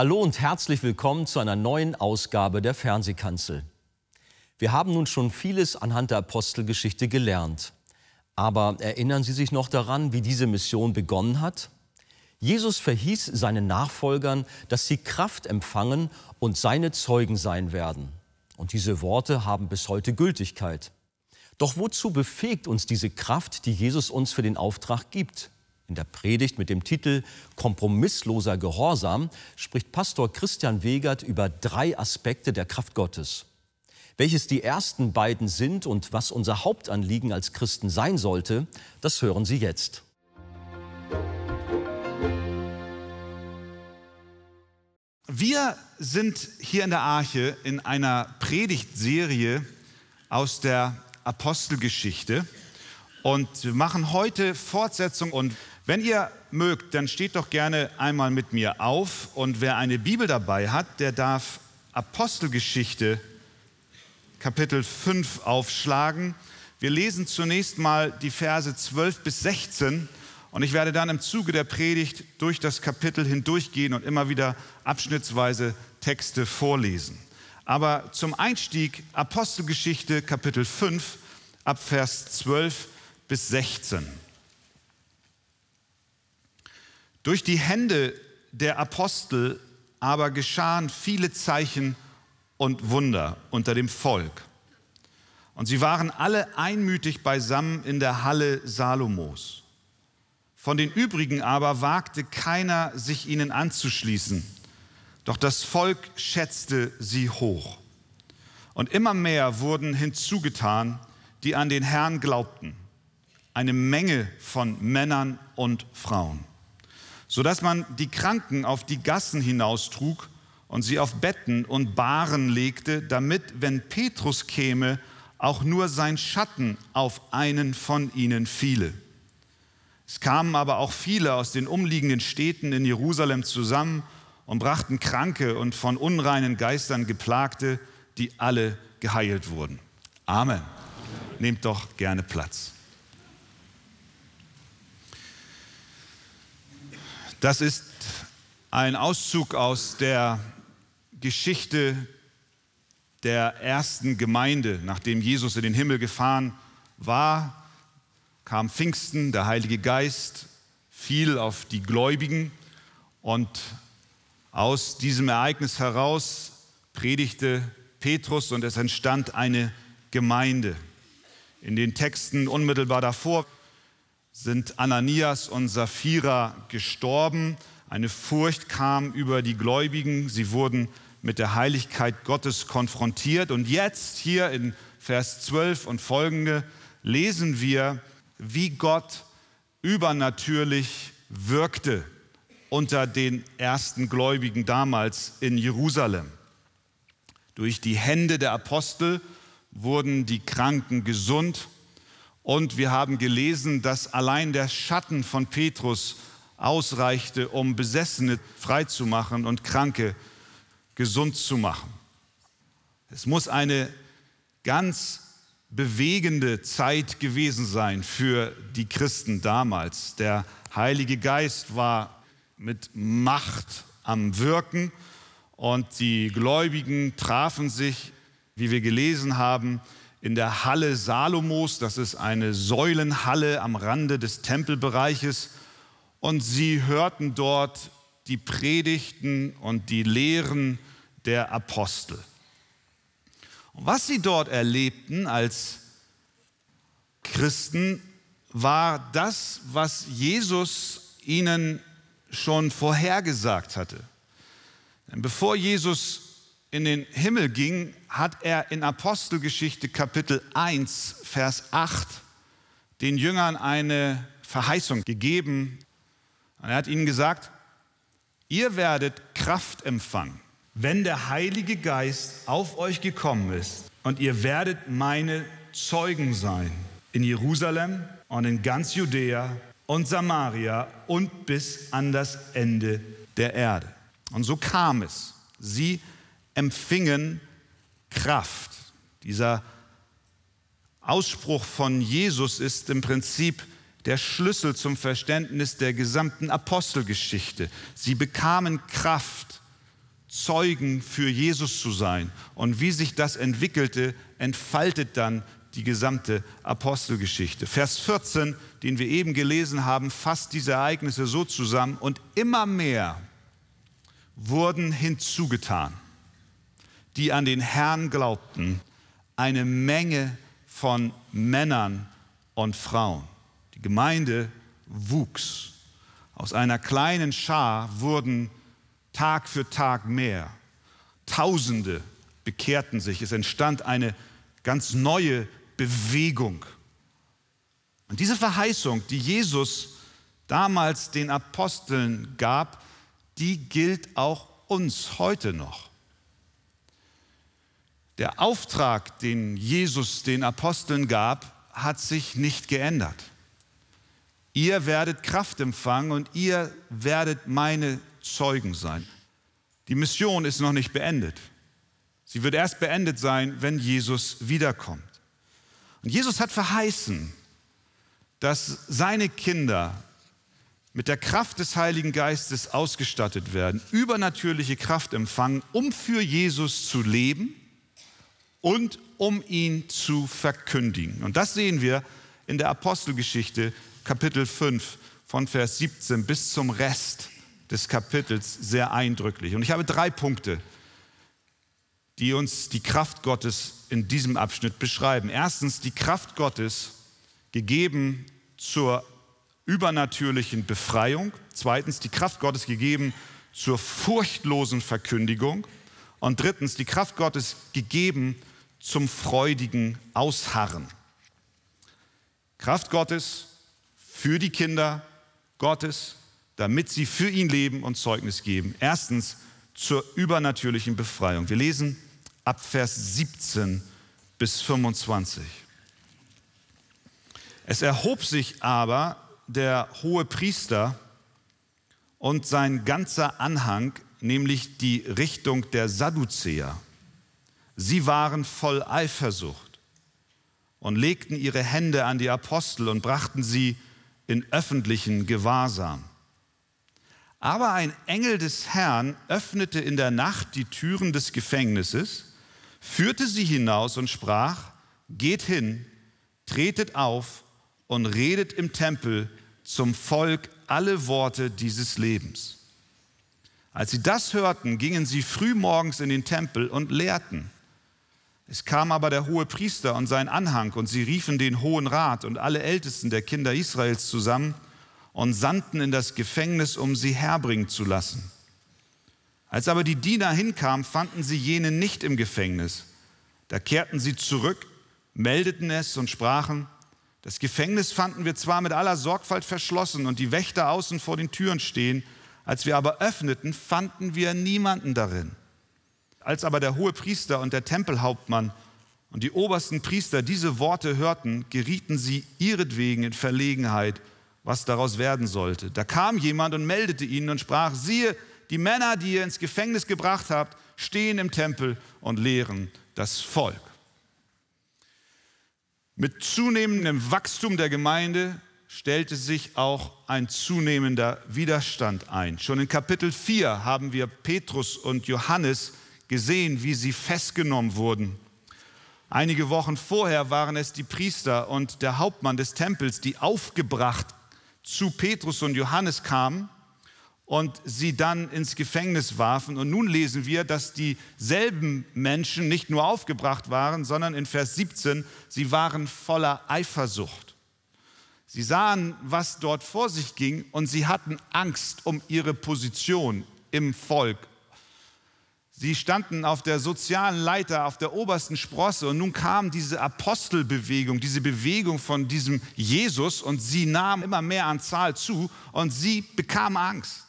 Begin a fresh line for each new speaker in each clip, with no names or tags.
Hallo und herzlich willkommen zu einer neuen Ausgabe der Fernsehkanzel. Wir haben nun schon vieles anhand der Apostelgeschichte gelernt. Aber erinnern Sie sich noch daran, wie diese Mission begonnen hat? Jesus verhieß seinen Nachfolgern, dass sie Kraft empfangen und seine Zeugen sein werden. Und diese Worte haben bis heute Gültigkeit. Doch wozu befähigt uns diese Kraft, die Jesus uns für den Auftrag gibt? In der Predigt mit dem Titel Kompromissloser Gehorsam spricht Pastor Christian Wegert über drei Aspekte der Kraft Gottes. Welches die ersten beiden sind und was unser Hauptanliegen als Christen sein sollte, das hören Sie jetzt.
Wir sind hier in der Arche in einer Predigtserie aus der Apostelgeschichte und wir machen heute Fortsetzung und wenn ihr mögt, dann steht doch gerne einmal mit mir auf und wer eine Bibel dabei hat, der darf Apostelgeschichte Kapitel 5 aufschlagen. Wir lesen zunächst mal die Verse 12 bis 16 und ich werde dann im Zuge der Predigt durch das Kapitel hindurchgehen und immer wieder abschnittsweise Texte vorlesen. Aber zum Einstieg Apostelgeschichte Kapitel 5 ab Vers 12 bis 16. Durch die Hände der Apostel aber geschahen viele Zeichen und Wunder unter dem Volk. Und sie waren alle einmütig beisammen in der Halle Salomos. Von den übrigen aber wagte keiner, sich ihnen anzuschließen. Doch das Volk schätzte sie hoch. Und immer mehr wurden hinzugetan, die an den Herrn glaubten. Eine Menge von Männern und Frauen sodass man die Kranken auf die Gassen hinaustrug und sie auf Betten und Bahren legte, damit, wenn Petrus käme, auch nur sein Schatten auf einen von ihnen fiele. Es kamen aber auch viele aus den umliegenden Städten in Jerusalem zusammen und brachten Kranke und von unreinen Geistern geplagte, die alle geheilt wurden. Amen. Nehmt doch gerne Platz. Das ist ein Auszug aus der Geschichte der ersten Gemeinde. Nachdem Jesus in den Himmel gefahren war, kam Pfingsten, der Heilige Geist fiel auf die Gläubigen und aus diesem Ereignis heraus predigte Petrus und es entstand eine Gemeinde. In den Texten unmittelbar davor sind Ananias und Sapphira gestorben. Eine Furcht kam über die Gläubigen. Sie wurden mit der Heiligkeit Gottes konfrontiert. Und jetzt hier in Vers 12 und folgende lesen wir, wie Gott übernatürlich wirkte unter den ersten Gläubigen damals in Jerusalem. Durch die Hände der Apostel wurden die Kranken gesund und wir haben gelesen, dass allein der Schatten von Petrus ausreichte, um Besessene freizumachen und Kranke gesund zu machen. Es muss eine ganz bewegende Zeit gewesen sein für die Christen damals. Der Heilige Geist war mit Macht am Wirken und die Gläubigen trafen sich, wie wir gelesen haben, in der Halle Salomos. Das ist eine Säulenhalle am Rande des Tempelbereiches. Und sie hörten dort die Predigten und die Lehren der Apostel. Und was sie dort erlebten als Christen, war das, was Jesus ihnen schon vorhergesagt hatte. Denn bevor Jesus in den Himmel ging, hat er in Apostelgeschichte Kapitel 1, Vers 8 den Jüngern eine Verheißung gegeben. er hat ihnen gesagt, ihr werdet Kraft empfangen, wenn der Heilige Geist auf euch gekommen ist und ihr werdet meine Zeugen sein in Jerusalem und in ganz Judäa und Samaria und bis an das Ende der Erde. Und so kam es. Sie empfingen Kraft. Dieser Ausspruch von Jesus ist im Prinzip der Schlüssel zum Verständnis der gesamten Apostelgeschichte. Sie bekamen Kraft Zeugen für Jesus zu sein. Und wie sich das entwickelte, entfaltet dann die gesamte Apostelgeschichte. Vers 14, den wir eben gelesen haben, fasst diese Ereignisse so zusammen und immer mehr wurden hinzugetan, die an den Herrn glaubten, eine Menge von Männern und Frauen. Die Gemeinde wuchs. Aus einer kleinen Schar wurden Tag für Tag mehr. Tausende bekehrten sich. Es entstand eine ganz neue Bewegung. Und diese Verheißung, die Jesus damals den Aposteln gab, die gilt auch uns heute noch. Der Auftrag, den Jesus den Aposteln gab, hat sich nicht geändert. Ihr werdet Kraft empfangen und ihr werdet meine Zeugen sein. Die Mission ist noch nicht beendet. Sie wird erst beendet sein, wenn Jesus wiederkommt. Und Jesus hat verheißen, dass seine Kinder mit der Kraft des Heiligen Geistes ausgestattet werden, übernatürliche Kraft empfangen, um für Jesus zu leben und um ihn zu verkündigen. Und das sehen wir in der Apostelgeschichte Kapitel 5 von Vers 17 bis zum Rest des Kapitels sehr eindrücklich. Und ich habe drei Punkte, die uns die Kraft Gottes in diesem Abschnitt beschreiben. Erstens die Kraft Gottes gegeben zur übernatürlichen Befreiung. Zweitens die Kraft Gottes gegeben zur furchtlosen Verkündigung. Und drittens die Kraft Gottes gegeben zum freudigen Ausharren. Kraft Gottes für die Kinder Gottes, damit sie für ihn leben und Zeugnis geben. Erstens zur übernatürlichen Befreiung. Wir lesen ab Vers 17 bis 25. Es erhob sich aber der hohe Priester und sein ganzer Anhang, nämlich die Richtung der Sadduzäer. Sie waren voll Eifersucht und legten ihre Hände an die Apostel und brachten sie in öffentlichen Gewahrsam. Aber ein Engel des Herrn öffnete in der Nacht die Türen des Gefängnisses führte sie hinaus und sprach, geht hin, tretet auf und redet im Tempel zum Volk alle Worte dieses Lebens. Als sie das hörten, gingen sie früh morgens in den Tempel und lehrten. Es kam aber der hohe Priester und sein Anhang, und sie riefen den Hohen Rat und alle Ältesten der Kinder Israels zusammen und sandten in das Gefängnis, um sie herbringen zu lassen. Als aber die Diener hinkamen, fanden sie jene nicht im Gefängnis. Da kehrten sie zurück, meldeten es und sprachen, das Gefängnis fanden wir zwar mit aller Sorgfalt verschlossen und die Wächter außen vor den Türen stehen, als wir aber öffneten, fanden wir niemanden darin. Als aber der hohe Priester und der Tempelhauptmann und die obersten Priester diese Worte hörten, gerieten sie ihretwegen in Verlegenheit, was daraus werden sollte. Da kam jemand und meldete ihnen und sprach, siehe, die Männer, die ihr ins Gefängnis gebracht habt, stehen im Tempel und lehren das Volk. Mit zunehmendem Wachstum der Gemeinde stellte sich auch ein zunehmender Widerstand ein. Schon in Kapitel 4 haben wir Petrus und Johannes gesehen, wie sie festgenommen wurden. Einige Wochen vorher waren es die Priester und der Hauptmann des Tempels, die aufgebracht zu Petrus und Johannes kamen und sie dann ins Gefängnis warfen. Und nun lesen wir, dass dieselben Menschen nicht nur aufgebracht waren, sondern in Vers 17, sie waren voller Eifersucht. Sie sahen, was dort vor sich ging und sie hatten Angst um ihre Position im Volk. Sie standen auf der sozialen Leiter, auf der obersten Sprosse und nun kam diese Apostelbewegung, diese Bewegung von diesem Jesus und sie nahm immer mehr an Zahl zu und sie bekamen Angst.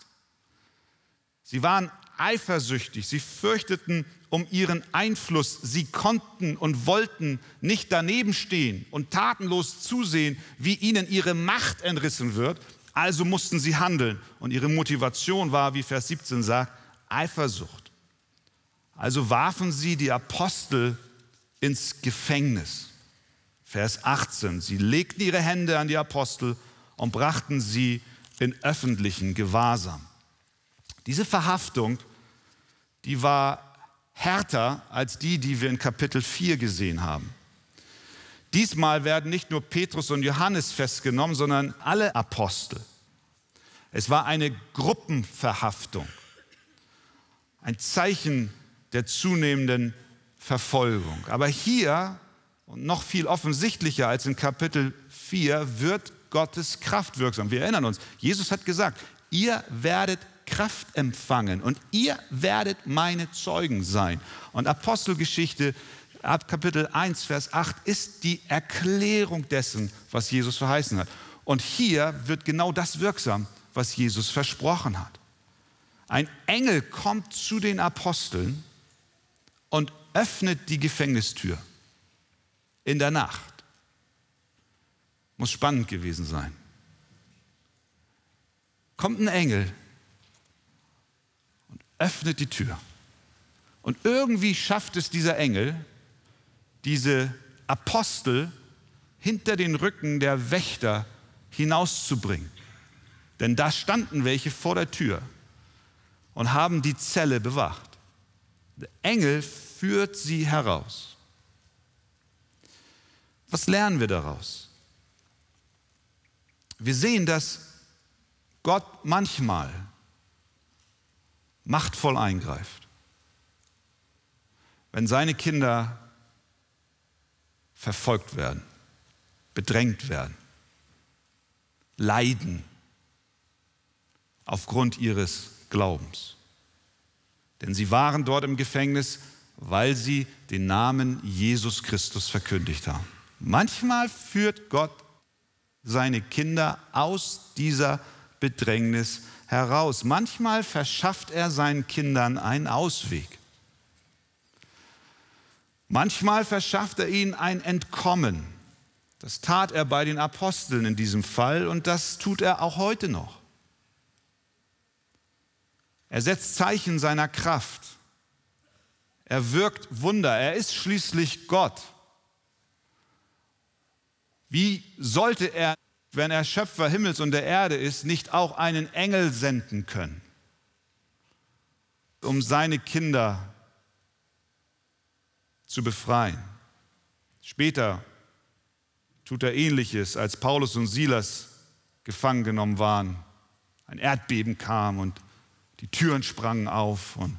Sie waren eifersüchtig, sie fürchteten um ihren Einfluss, sie konnten und wollten nicht daneben stehen und tatenlos zusehen, wie ihnen ihre Macht entrissen wird, also mussten sie handeln. Und ihre Motivation war, wie Vers 17 sagt, Eifersucht. Also warfen sie die Apostel ins Gefängnis. Vers 18, sie legten ihre Hände an die Apostel und brachten sie in öffentlichen Gewahrsam. Diese Verhaftung, die war härter als die, die wir in Kapitel 4 gesehen haben. Diesmal werden nicht nur Petrus und Johannes festgenommen, sondern alle Apostel. Es war eine Gruppenverhaftung, ein Zeichen der zunehmenden Verfolgung. Aber hier, und noch viel offensichtlicher als in Kapitel 4, wird Gottes Kraft wirksam. Wir erinnern uns, Jesus hat gesagt, ihr werdet Kraft empfangen und ihr werdet meine Zeugen sein. Und Apostelgeschichte ab Kapitel 1, Vers 8 ist die Erklärung dessen, was Jesus verheißen hat. Und hier wird genau das wirksam, was Jesus versprochen hat. Ein Engel kommt zu den Aposteln und öffnet die Gefängnistür in der Nacht. Muss spannend gewesen sein. Kommt ein Engel und öffnet die Tür. Und irgendwie schafft es dieser Engel, diese Apostel hinter den Rücken der Wächter hinauszubringen. Denn da standen welche vor der Tür und haben die Zelle bewacht. Der Engel führt sie heraus. Was lernen wir daraus? Wir sehen, dass Gott manchmal machtvoll eingreift. Wenn seine Kinder verfolgt werden, bedrängt werden, leiden aufgrund ihres Glaubens. Denn sie waren dort im Gefängnis, weil sie den Namen Jesus Christus verkündigt haben. Manchmal führt Gott seine Kinder aus dieser Bedrängnis heraus. Manchmal verschafft er seinen Kindern einen Ausweg. Manchmal verschafft er ihnen ein Entkommen. Das tat er bei den Aposteln in diesem Fall und das tut er auch heute noch. Er setzt Zeichen seiner Kraft. Er wirkt Wunder. Er ist schließlich Gott. Wie sollte er, wenn er Schöpfer Himmels und der Erde ist, nicht auch einen Engel senden können, um seine Kinder zu befreien. Später tut er ähnliches, als Paulus und Silas gefangen genommen waren. Ein Erdbeben kam und die Türen sprangen auf und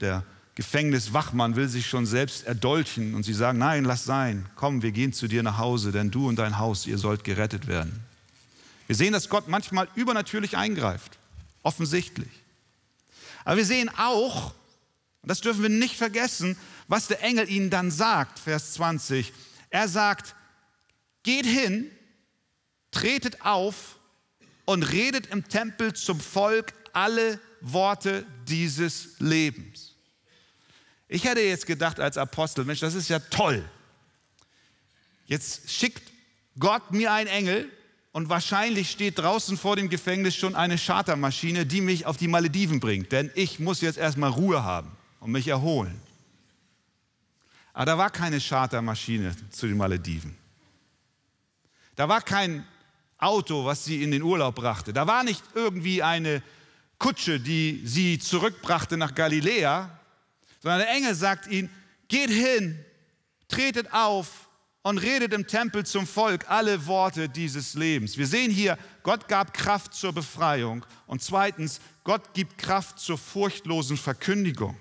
der Gefängniswachmann will sich schon selbst erdolchen und sie sagen, nein, lass sein, komm, wir gehen zu dir nach Hause, denn du und dein Haus, ihr sollt gerettet werden. Wir sehen, dass Gott manchmal übernatürlich eingreift, offensichtlich. Aber wir sehen auch, und das dürfen wir nicht vergessen, was der Engel ihnen dann sagt, Vers 20. Er sagt, geht hin, tretet auf und redet im Tempel zum Volk alle Worte dieses Lebens. Ich hätte jetzt gedacht als Apostel, Mensch, das ist ja toll. Jetzt schickt Gott mir einen Engel und wahrscheinlich steht draußen vor dem Gefängnis schon eine Chartermaschine, die mich auf die Malediven bringt, denn ich muss jetzt erstmal Ruhe haben und mich erholen. Aber da war keine Chartermaschine zu den Malediven. Da war kein Auto, was sie in den Urlaub brachte. Da war nicht irgendwie eine Kutsche, die sie zurückbrachte nach Galiläa, sondern der Engel sagt ihnen, geht hin, tretet auf und redet im Tempel zum Volk alle Worte dieses Lebens. Wir sehen hier, Gott gab Kraft zur Befreiung und zweitens, Gott gibt Kraft zur furchtlosen Verkündigung.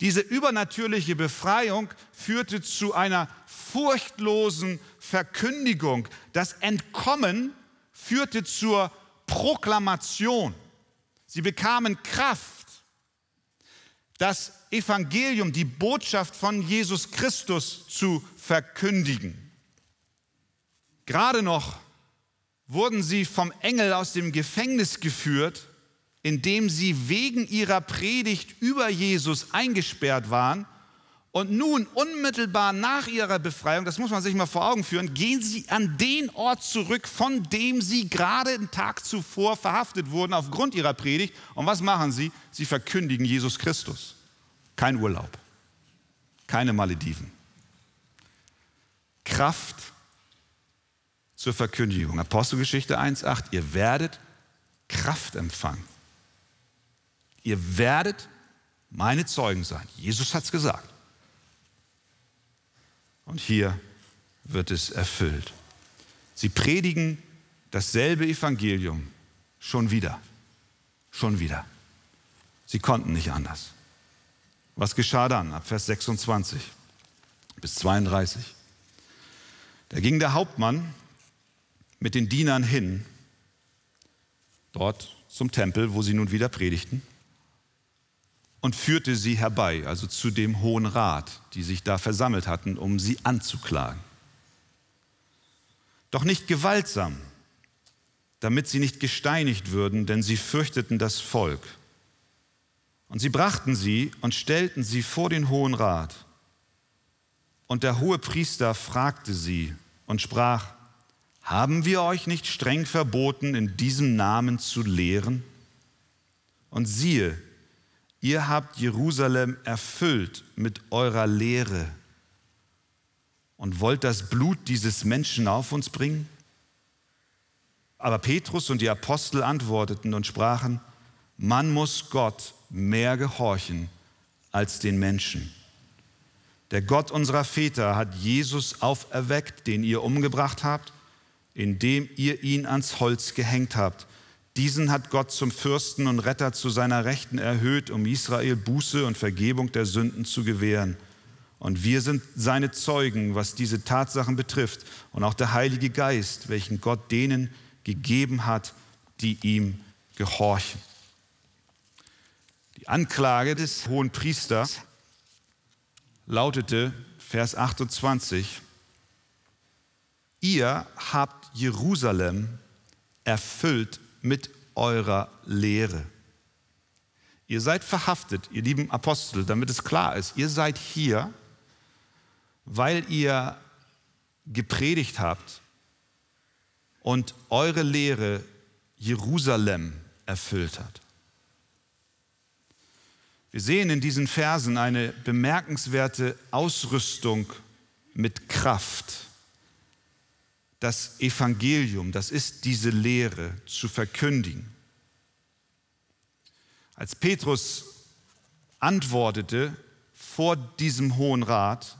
Diese übernatürliche Befreiung führte zu einer furchtlosen Verkündigung. Das Entkommen führte zur Proklamation. Sie bekamen Kraft, das Evangelium, die Botschaft von Jesus Christus zu verkündigen. Gerade noch wurden sie vom Engel aus dem Gefängnis geführt indem sie wegen ihrer Predigt über Jesus eingesperrt waren. Und nun, unmittelbar nach ihrer Befreiung, das muss man sich mal vor Augen führen, gehen sie an den Ort zurück, von dem sie gerade einen Tag zuvor verhaftet wurden aufgrund ihrer Predigt. Und was machen sie? Sie verkündigen Jesus Christus. Kein Urlaub, keine Malediven. Kraft zur Verkündigung. Apostelgeschichte 1.8. Ihr werdet Kraft empfangen. Ihr werdet meine Zeugen sein. Jesus hat es gesagt. Und hier wird es erfüllt. Sie predigen dasselbe Evangelium schon wieder. Schon wieder. Sie konnten nicht anders. Was geschah dann ab Vers 26 bis 32? Da ging der Hauptmann mit den Dienern hin, dort zum Tempel, wo sie nun wieder predigten, und führte sie herbei, also zu dem Hohen Rat, die sich da versammelt hatten, um sie anzuklagen. Doch nicht gewaltsam, damit sie nicht gesteinigt würden, denn sie fürchteten das Volk. Und sie brachten sie und stellten sie vor den Hohen Rat. Und der hohe Priester fragte sie und sprach, haben wir euch nicht streng verboten, in diesem Namen zu lehren? Und siehe, ihr habt Jerusalem erfüllt mit eurer Lehre und wollt das Blut dieses Menschen auf uns bringen? Aber Petrus und die Apostel antworteten und sprachen, man muss Gott mehr gehorchen als den Menschen. Der Gott unserer Väter hat Jesus auferweckt, den ihr umgebracht habt, indem ihr ihn ans Holz gehängt habt. Diesen hat Gott zum Fürsten und Retter zu seiner Rechten erhöht, um Israel Buße und Vergebung der Sünden zu gewähren. Und wir sind seine Zeugen, was diese Tatsachen betrifft, und auch der Heilige Geist, welchen Gott denen gegeben hat, die ihm gehorchen. Die Anklage des hohen Priesters lautete, Vers 28, ihr habt Jerusalem erfüllt mit eurer Lehre. Ihr seid verhaftet, ihr lieben Apostel, damit es klar ist, ihr seid hier, weil ihr gepredigt habt und eure Lehre Jerusalem erfüllt hat. Wir sehen in diesen Versen eine bemerkenswerte Ausrüstung mit Kraft. Das Evangelium, das ist diese Lehre zu verkündigen. Als Petrus antwortete vor diesem Hohen Rat,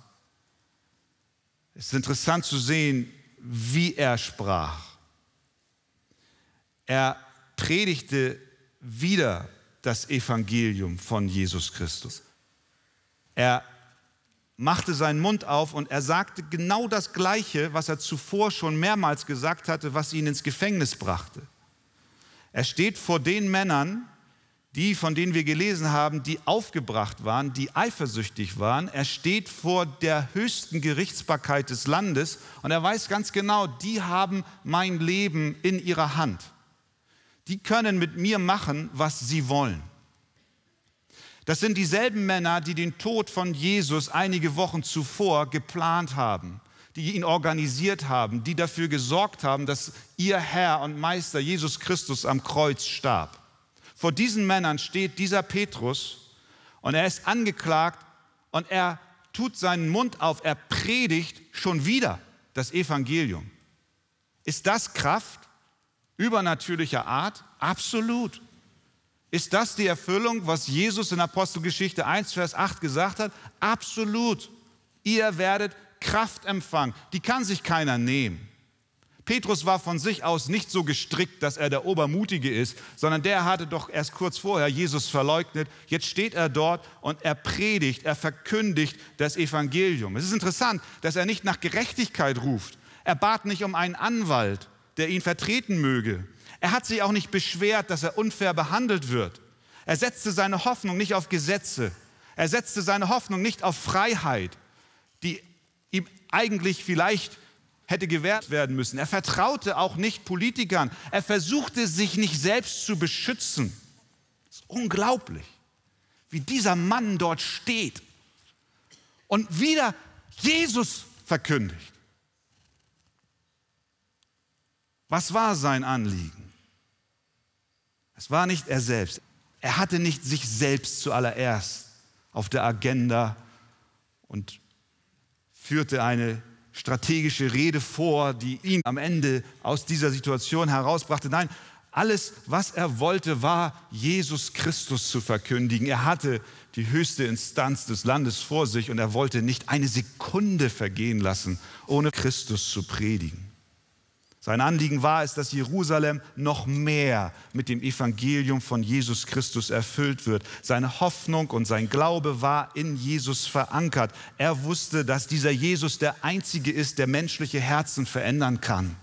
ist interessant zu sehen, wie er sprach. Er predigte wieder das Evangelium von Jesus Christus. Er machte seinen Mund auf und er sagte genau das Gleiche, was er zuvor schon mehrmals gesagt hatte, was ihn ins Gefängnis brachte. Er steht vor den Männern, die, von denen wir gelesen haben, die aufgebracht waren, die eifersüchtig waren. Er steht vor der höchsten Gerichtsbarkeit des Landes und er weiß ganz genau, die haben mein Leben in ihrer Hand die können mit mir machen, was sie wollen. Das sind dieselben Männer, die den Tod von Jesus einige Wochen zuvor geplant haben, die ihn organisiert haben, die dafür gesorgt haben, dass ihr Herr und Meister Jesus Christus am Kreuz starb. Vor diesen Männern steht dieser Petrus und er ist angeklagt und er tut seinen Mund auf, er predigt schon wieder das Evangelium. Ist das Kraft? übernatürlicher Art? Absolut. Ist das die Erfüllung, was Jesus in Apostelgeschichte 1, Vers 8 gesagt hat? Absolut. Ihr werdet Kraft empfangen. Die kann sich keiner nehmen. Petrus war von sich aus nicht so gestrickt, dass er der Obermutige ist, sondern der hatte doch erst kurz vorher Jesus verleugnet. Jetzt steht er dort und er predigt, er verkündigt das Evangelium. Es ist interessant, dass er nicht nach Gerechtigkeit ruft. Er bat nicht um einen Anwalt, der ihn vertreten möge. Er hat sich auch nicht beschwert, dass er unfair behandelt wird. Er setzte seine Hoffnung nicht auf Gesetze. Er setzte seine Hoffnung nicht auf Freiheit, die ihm eigentlich vielleicht hätte gewährt werden müssen. Er vertraute auch nicht Politikern. Er versuchte sich nicht selbst zu beschützen. Es ist unglaublich, wie dieser Mann dort steht und wieder Jesus verkündigt. Was war sein Anliegen? Es war nicht er selbst. Er hatte nicht sich selbst zuallererst auf der Agenda und führte eine strategische Rede vor, die ihn am Ende aus dieser Situation herausbrachte. Nein, Alles, was er wollte, war, Jesus Christus zu verkündigen. Er hatte die höchste Instanz des Landes vor sich und er wollte nicht eine Sekunde vergehen lassen, ohne Christus zu predigen. Sein Anliegen war es, dass Jerusalem noch mehr mit dem Evangelium von Jesus Christus erfüllt wird. Seine Hoffnung und sein Glaube war in Jesus verankert. Er wusste, dass dieser Jesus der Einzige ist, der menschliche Herzen verändern kann.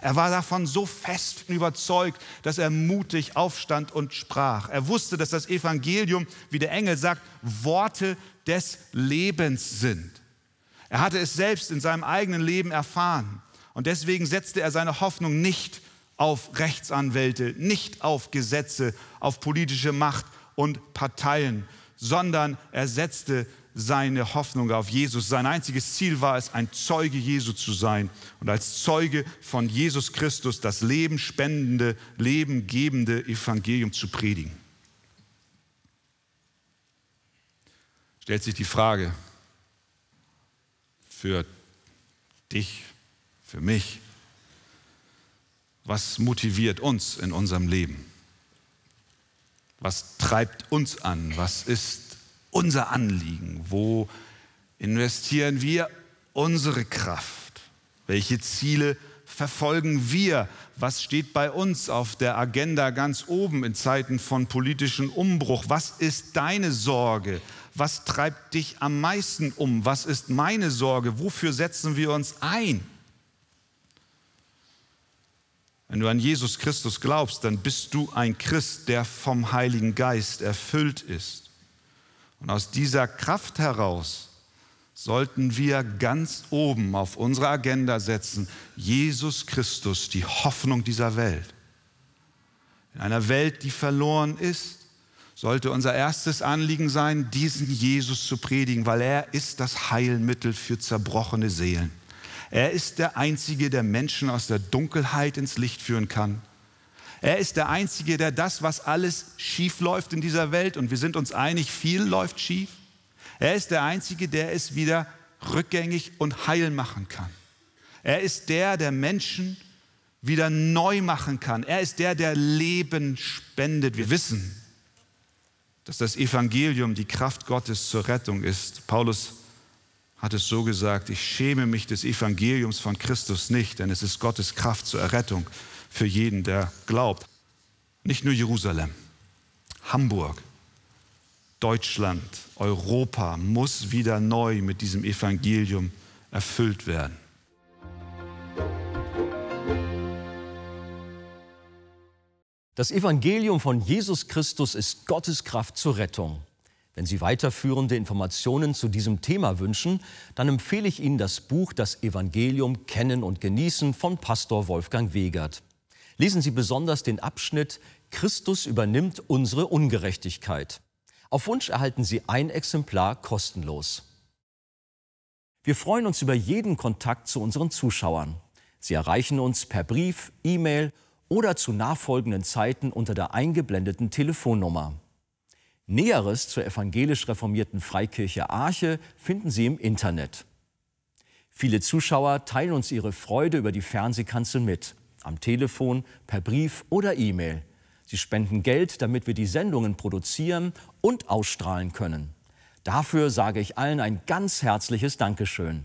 Er war davon so fest überzeugt, dass er mutig aufstand und sprach. Er wusste, dass das Evangelium, wie der Engel sagt, Worte des Lebens sind. Er hatte es selbst in seinem eigenen Leben erfahren. Und deswegen setzte er seine Hoffnung nicht auf Rechtsanwälte, nicht auf Gesetze, auf politische Macht und Parteien, sondern er setzte seine Hoffnung auf Jesus. Sein einziges Ziel war es, ein Zeuge Jesu zu sein und als Zeuge von Jesus Christus das Leben spendende, Leben gebende Evangelium zu predigen. Stellt sich die Frage für dich, für mich, was motiviert uns in unserem Leben? Was treibt uns an? Was ist unser Anliegen? Wo investieren wir unsere Kraft? Welche Ziele verfolgen wir? Was steht bei uns auf der Agenda ganz oben in Zeiten von politischem Umbruch? Was ist deine Sorge? Was treibt dich am meisten um? Was ist meine Sorge? Wofür setzen wir uns ein? Wenn du an Jesus Christus glaubst, dann bist du ein Christ, der vom Heiligen Geist erfüllt ist. Und aus dieser Kraft heraus sollten wir ganz oben auf unsere Agenda setzen, Jesus Christus, die Hoffnung dieser Welt. In einer Welt, die verloren ist, sollte unser erstes Anliegen sein, diesen Jesus zu predigen, weil er ist das Heilmittel für zerbrochene Seelen. Er ist der Einzige, der Menschen aus der Dunkelheit ins Licht führen kann. Er ist der Einzige, der das, was alles schief läuft in dieser Welt, und wir sind uns einig, viel läuft schief. Er ist der Einzige, der es wieder rückgängig und heil machen kann. Er ist der, der Menschen wieder neu machen kann. Er ist der, der Leben spendet. Wir wissen, dass das Evangelium die Kraft Gottes zur Rettung ist. Paulus hat es so gesagt, ich schäme mich des Evangeliums von Christus nicht, denn es ist Gottes Kraft zur Errettung für jeden, der glaubt. Nicht nur Jerusalem, Hamburg, Deutschland, Europa muss wieder neu mit diesem Evangelium erfüllt werden.
Das Evangelium von Jesus Christus ist Gottes Kraft zur Rettung. Wenn Sie weiterführende Informationen zu diesem Thema wünschen, dann empfehle ich Ihnen das Buch Das Evangelium Kennen und Genießen von Pastor Wolfgang Wegert. Lesen Sie besonders den Abschnitt Christus übernimmt unsere Ungerechtigkeit. Auf Wunsch erhalten Sie ein Exemplar kostenlos. Wir freuen uns über jeden Kontakt zu unseren Zuschauern. Sie erreichen uns per Brief, E-Mail oder zu nachfolgenden Zeiten unter der eingeblendeten Telefonnummer. Näheres zur evangelisch reformierten Freikirche Arche finden Sie im Internet. Viele Zuschauer teilen uns ihre Freude über die Fernsehkanzel mit, am Telefon, per Brief oder E-Mail. Sie spenden Geld, damit wir die Sendungen produzieren und ausstrahlen können. Dafür sage ich allen ein ganz herzliches Dankeschön.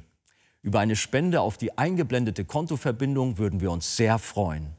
Über eine Spende auf die eingeblendete Kontoverbindung würden wir uns sehr freuen.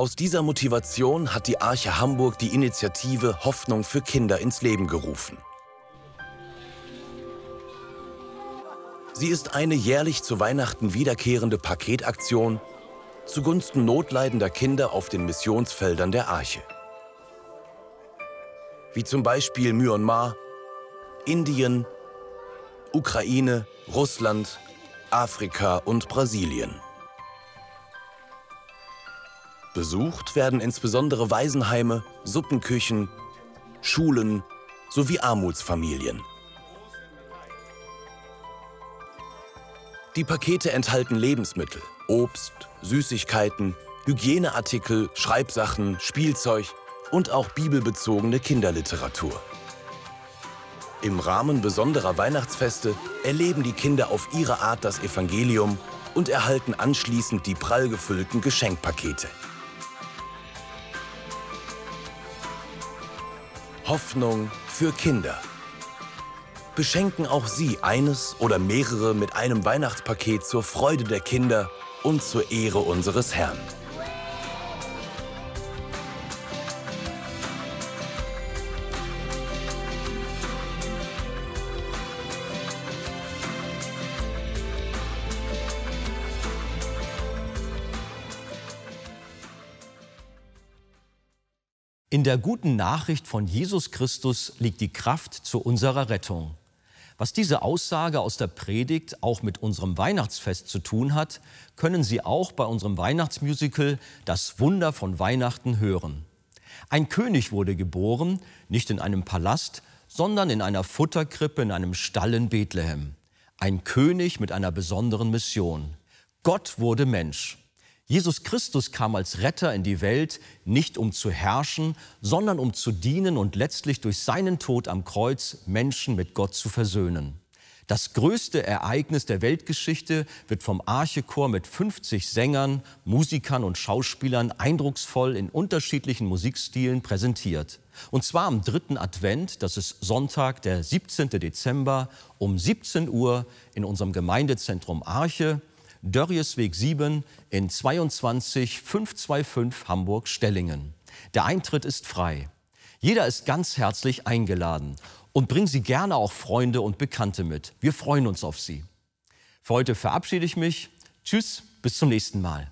Aus dieser Motivation hat die Arche Hamburg die Initiative Hoffnung für Kinder ins Leben gerufen. Sie ist eine jährlich zu Weihnachten wiederkehrende Paketaktion zugunsten notleidender Kinder auf den Missionsfeldern der Arche. Wie zum Beispiel Myanmar, Indien, Ukraine, Russland, Afrika und Brasilien. Besucht werden insbesondere Waisenheime, Suppenküchen, Schulen sowie Armutsfamilien. Die Pakete enthalten Lebensmittel, Obst, Süßigkeiten, Hygieneartikel, Schreibsachen, Spielzeug und auch bibelbezogene Kinderliteratur. Im Rahmen besonderer Weihnachtsfeste erleben die Kinder auf ihre Art das Evangelium und erhalten anschließend die prall gefüllten Geschenkpakete. Hoffnung für Kinder. Beschenken auch Sie eines oder mehrere mit einem Weihnachtspaket zur Freude der Kinder und zur Ehre unseres Herrn.
In der guten Nachricht von Jesus Christus liegt die Kraft zu unserer Rettung. Was diese Aussage aus der Predigt auch mit unserem Weihnachtsfest zu tun hat, können Sie auch bei unserem Weihnachtsmusical Das Wunder von Weihnachten hören. Ein König wurde geboren, nicht in einem Palast, sondern in einer Futterkrippe in einem Stall in Bethlehem. Ein König mit einer besonderen Mission. Gott wurde Mensch. Jesus Christus kam als Retter in die Welt, nicht um zu herrschen, sondern um zu dienen und letztlich durch seinen Tod am Kreuz Menschen mit Gott zu versöhnen. Das größte Ereignis der Weltgeschichte wird vom Archechor mit 50 Sängern, Musikern und Schauspielern eindrucksvoll in unterschiedlichen Musikstilen präsentiert. Und zwar am dritten Advent, das ist Sonntag, der 17. Dezember um 17 Uhr in unserem Gemeindezentrum Arche Dörriesweg 7 in 22 525 Hamburg-Stellingen. Der Eintritt ist frei. Jeder ist ganz herzlich eingeladen und bringen Sie gerne auch Freunde und Bekannte mit. Wir freuen uns auf Sie. Für heute verabschiede ich mich. Tschüss, bis zum nächsten Mal.